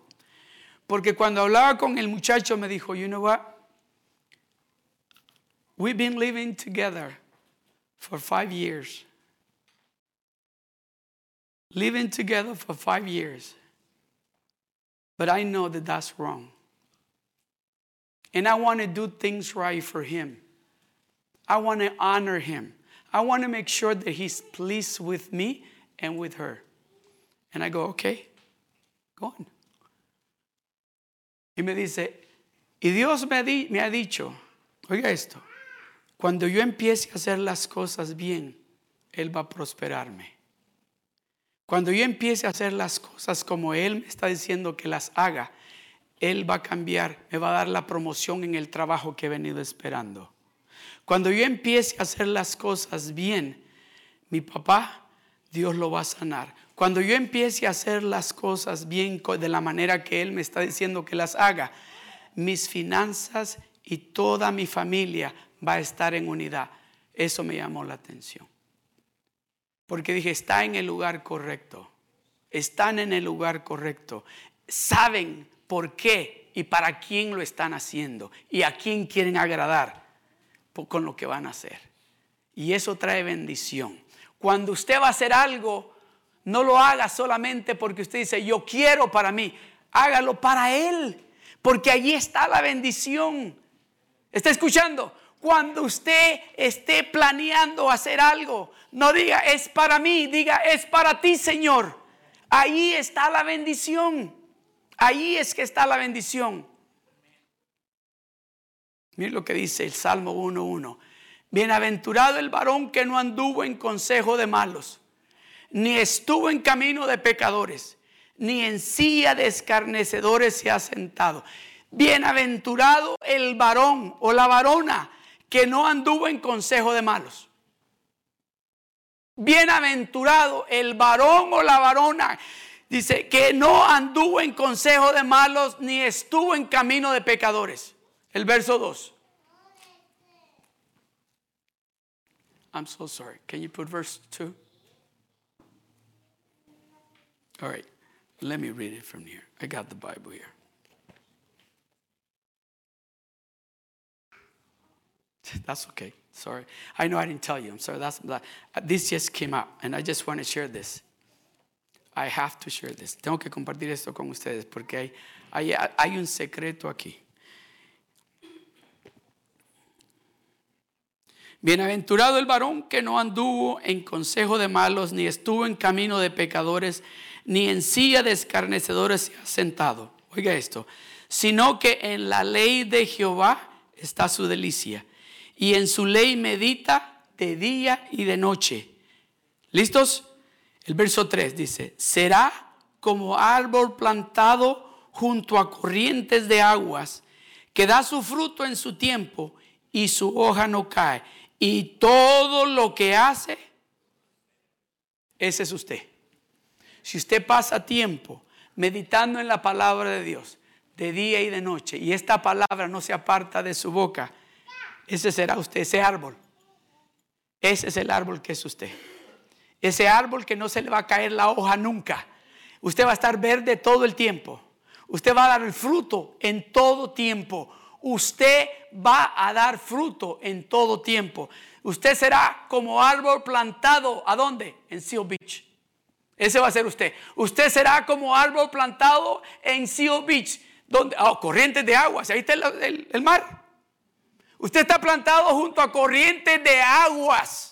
Porque cuando hablaba con el muchacho me dijo, you know what? We've been living together for five years. Living together for five years. But I know that that's wrong. And I want to do things right for him. I want to honor him. I want to make sure that he's pleased with me and with her. And I go, okay, go on. Y me dice, y Dios me, ha dicho, oiga esto, cuando yo empiece a hacer las cosas bien, Él va a prosperarme. Cuando yo empiece a hacer las cosas como Él me está diciendo que las haga, Él va a cambiar, me va a dar la promoción en el trabajo que he venido esperando. Cuando yo empiece a hacer las cosas bien, mi papá, Dios lo va a sanar. Cuando yo empiece a hacer las cosas bien de la manera que Él me está diciendo que las haga, mis finanzas y toda mi familia va a estar en unidad. Eso me llamó la atención. Porque dije, está en el lugar correcto. Están en el lugar correcto. Saben por qué y para quién lo están haciendo y a quién quieren agradar con lo que van a hacer. Y eso trae bendición. Cuando usted va a hacer algo, no lo haga solamente porque usted dice, yo quiero para mí. Hágalo para Él, porque allí está la bendición. ¿Está escuchando? Cuando usted esté planeando hacer algo, no diga, es para mí, diga, es para ti, Señor. Ahí está la bendición. Ahí es que está la bendición. Miren lo que dice el Salmo 1.1. Bienaventurado el varón que no anduvo en consejo de malos, ni estuvo en camino de pecadores, ni en silla de escarnecedores se ha sentado. Bienaventurado el varón o la varona que no anduvo en consejo de malos. Bienaventurado el varón o la varona. Dice que no anduvo en consejo de malos ni estuvo en camino de pecadores. El verso 2. I'm so sorry. Can you put verse 2? All right. Let me read it from here. I got the Bible here. [LAUGHS] That's okay. Sorry. I know I didn't tell you. I'm sorry. That's that- this just came up and I just want to share this. I have to share this. Tengo que compartir esto con ustedes porque hay, hay, hay un secreto aquí. Bienaventurado el varón que no anduvo en consejo de malos, ni estuvo en camino de pecadores, ni en silla de escarnecedores se ha sentado. Oiga esto, sino que en la ley de Jehová está su delicia, y en su ley medita de día y de noche. ¿Listos? El verso 3 dice, será como árbol plantado junto a corrientes de aguas, que da su fruto en su tiempo y su hoja no cae. Y todo lo que hace, ese es usted. Si usted pasa tiempo meditando en la palabra de Dios, de día y de noche, y esta palabra no se aparta de su boca, ese será usted, ese árbol. Ese es el árbol que es usted. Ese árbol que no se le va a caer la hoja nunca. Usted va a estar verde todo el tiempo. Usted va a dar el fruto en todo tiempo. Usted va a dar fruto en todo tiempo. Usted será como árbol plantado. ¿A dónde? En Seal Beach. Ese va a ser usted. Usted será como árbol plantado en Seal Beach. Donde, oh, corrientes de aguas. Ahí está el, el- el mar. Usted está plantado junto a corrientes de aguas.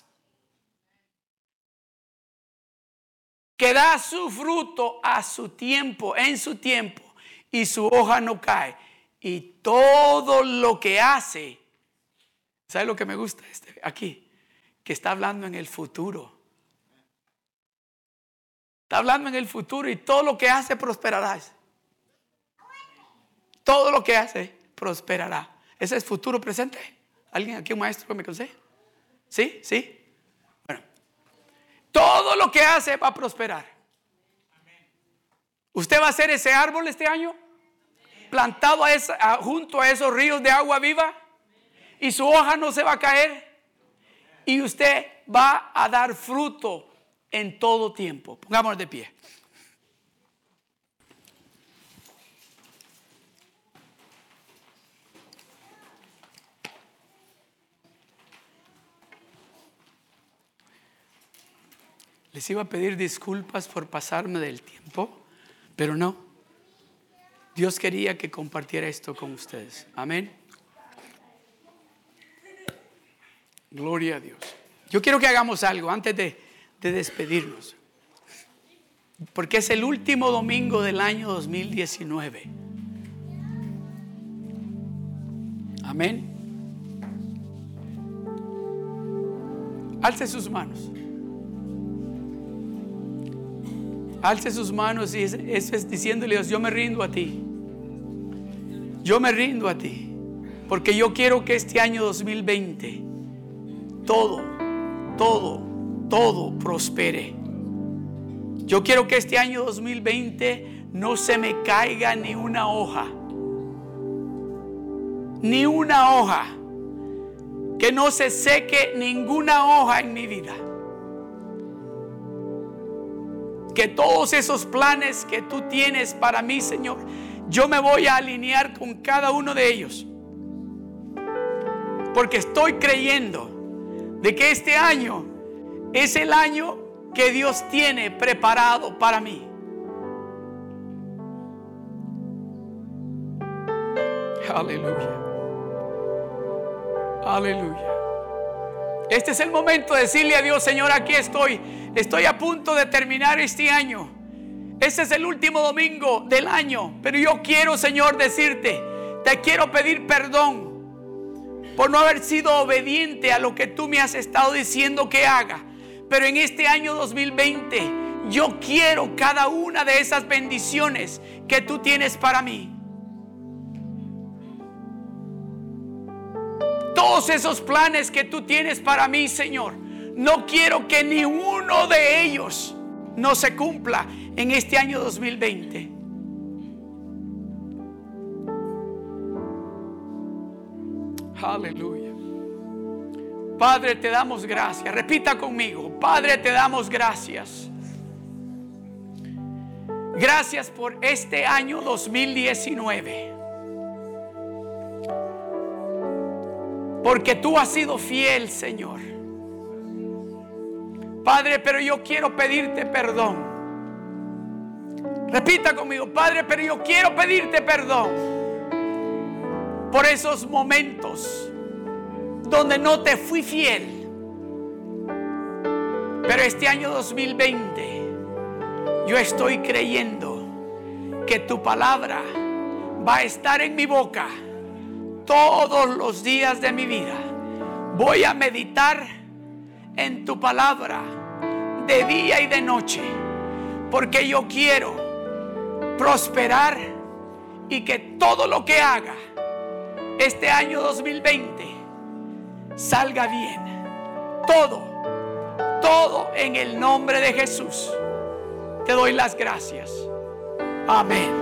que da su fruto a su tiempo, en su tiempo, y su hoja no cae. Y todo lo que hace, ¿sabe lo que me gusta este aquí? Que está hablando en el futuro. Está hablando en el futuro y todo lo que hace prosperará. Todo lo que hace prosperará. Ese es futuro presente. ¿Alguien aquí, un maestro que me conoce? ¿Sí? ¿Sí? Bueno, todo lo que hace va a prosperar. ¿Usted va a ser ese árbol este año? Plantado junto a esos ríos de agua viva. Y su hoja no se va a caer. Y usted va a dar fruto en todo tiempo. Pongámonos de pie. Les iba a pedir disculpas por pasarme del tiempo, pero no. Dios quería que compartiera esto con ustedes. Amén. Gloria a Dios. Yo quiero que hagamos algo antes de de despedirnos. Porque es el último domingo del año 2019. Amén. Alce sus manos. Alce sus manos y eso es diciéndole Dios, yo me rindo a ti. Yo me rindo a ti. Porque yo quiero que este año 2020 todo, todo, todo prospere. Yo quiero que este año 2020 no se me caiga ni una hoja. Ni una hoja. Que no se seque ninguna hoja en mi vida. Que todos esos planes que tú tienes para mí, Señor, yo me voy a alinear con cada uno de ellos. Porque estoy creyendo de que este año es el año que Dios tiene preparado para mí. Aleluya. Aleluya. Este es el momento de decirle a Dios, Señor, aquí estoy. Estoy a punto de terminar este año. Este es el último domingo del año. Pero yo quiero, Señor, decirte, te quiero pedir perdón por no haber sido obediente a lo que tú me has estado diciendo que haga. Pero en este año 2020 yo quiero cada una de esas bendiciones que tú tienes para mí. Todos esos planes que tú tienes para mí, Señor. No quiero que ni uno de ellos no se cumpla en este año 2020. Aleluya. Padre, te damos gracias. Repita conmigo. Padre, te damos gracias. Gracias por este año 2019. Porque tú has sido fiel, Señor. Padre, pero yo quiero pedirte perdón. Repita conmigo, Padre, pero yo quiero pedirte perdón por esos momentos donde no te fui fiel. Pero este año 2020 yo estoy creyendo que tu palabra va a estar en mi boca todos los días de mi vida. Voy a meditar en tu palabra de día y de noche, porque yo quiero prosperar y que todo lo que haga este año 2020 salga bien. Todo, todo en el nombre de Jesús. Te doy las gracias. Amén.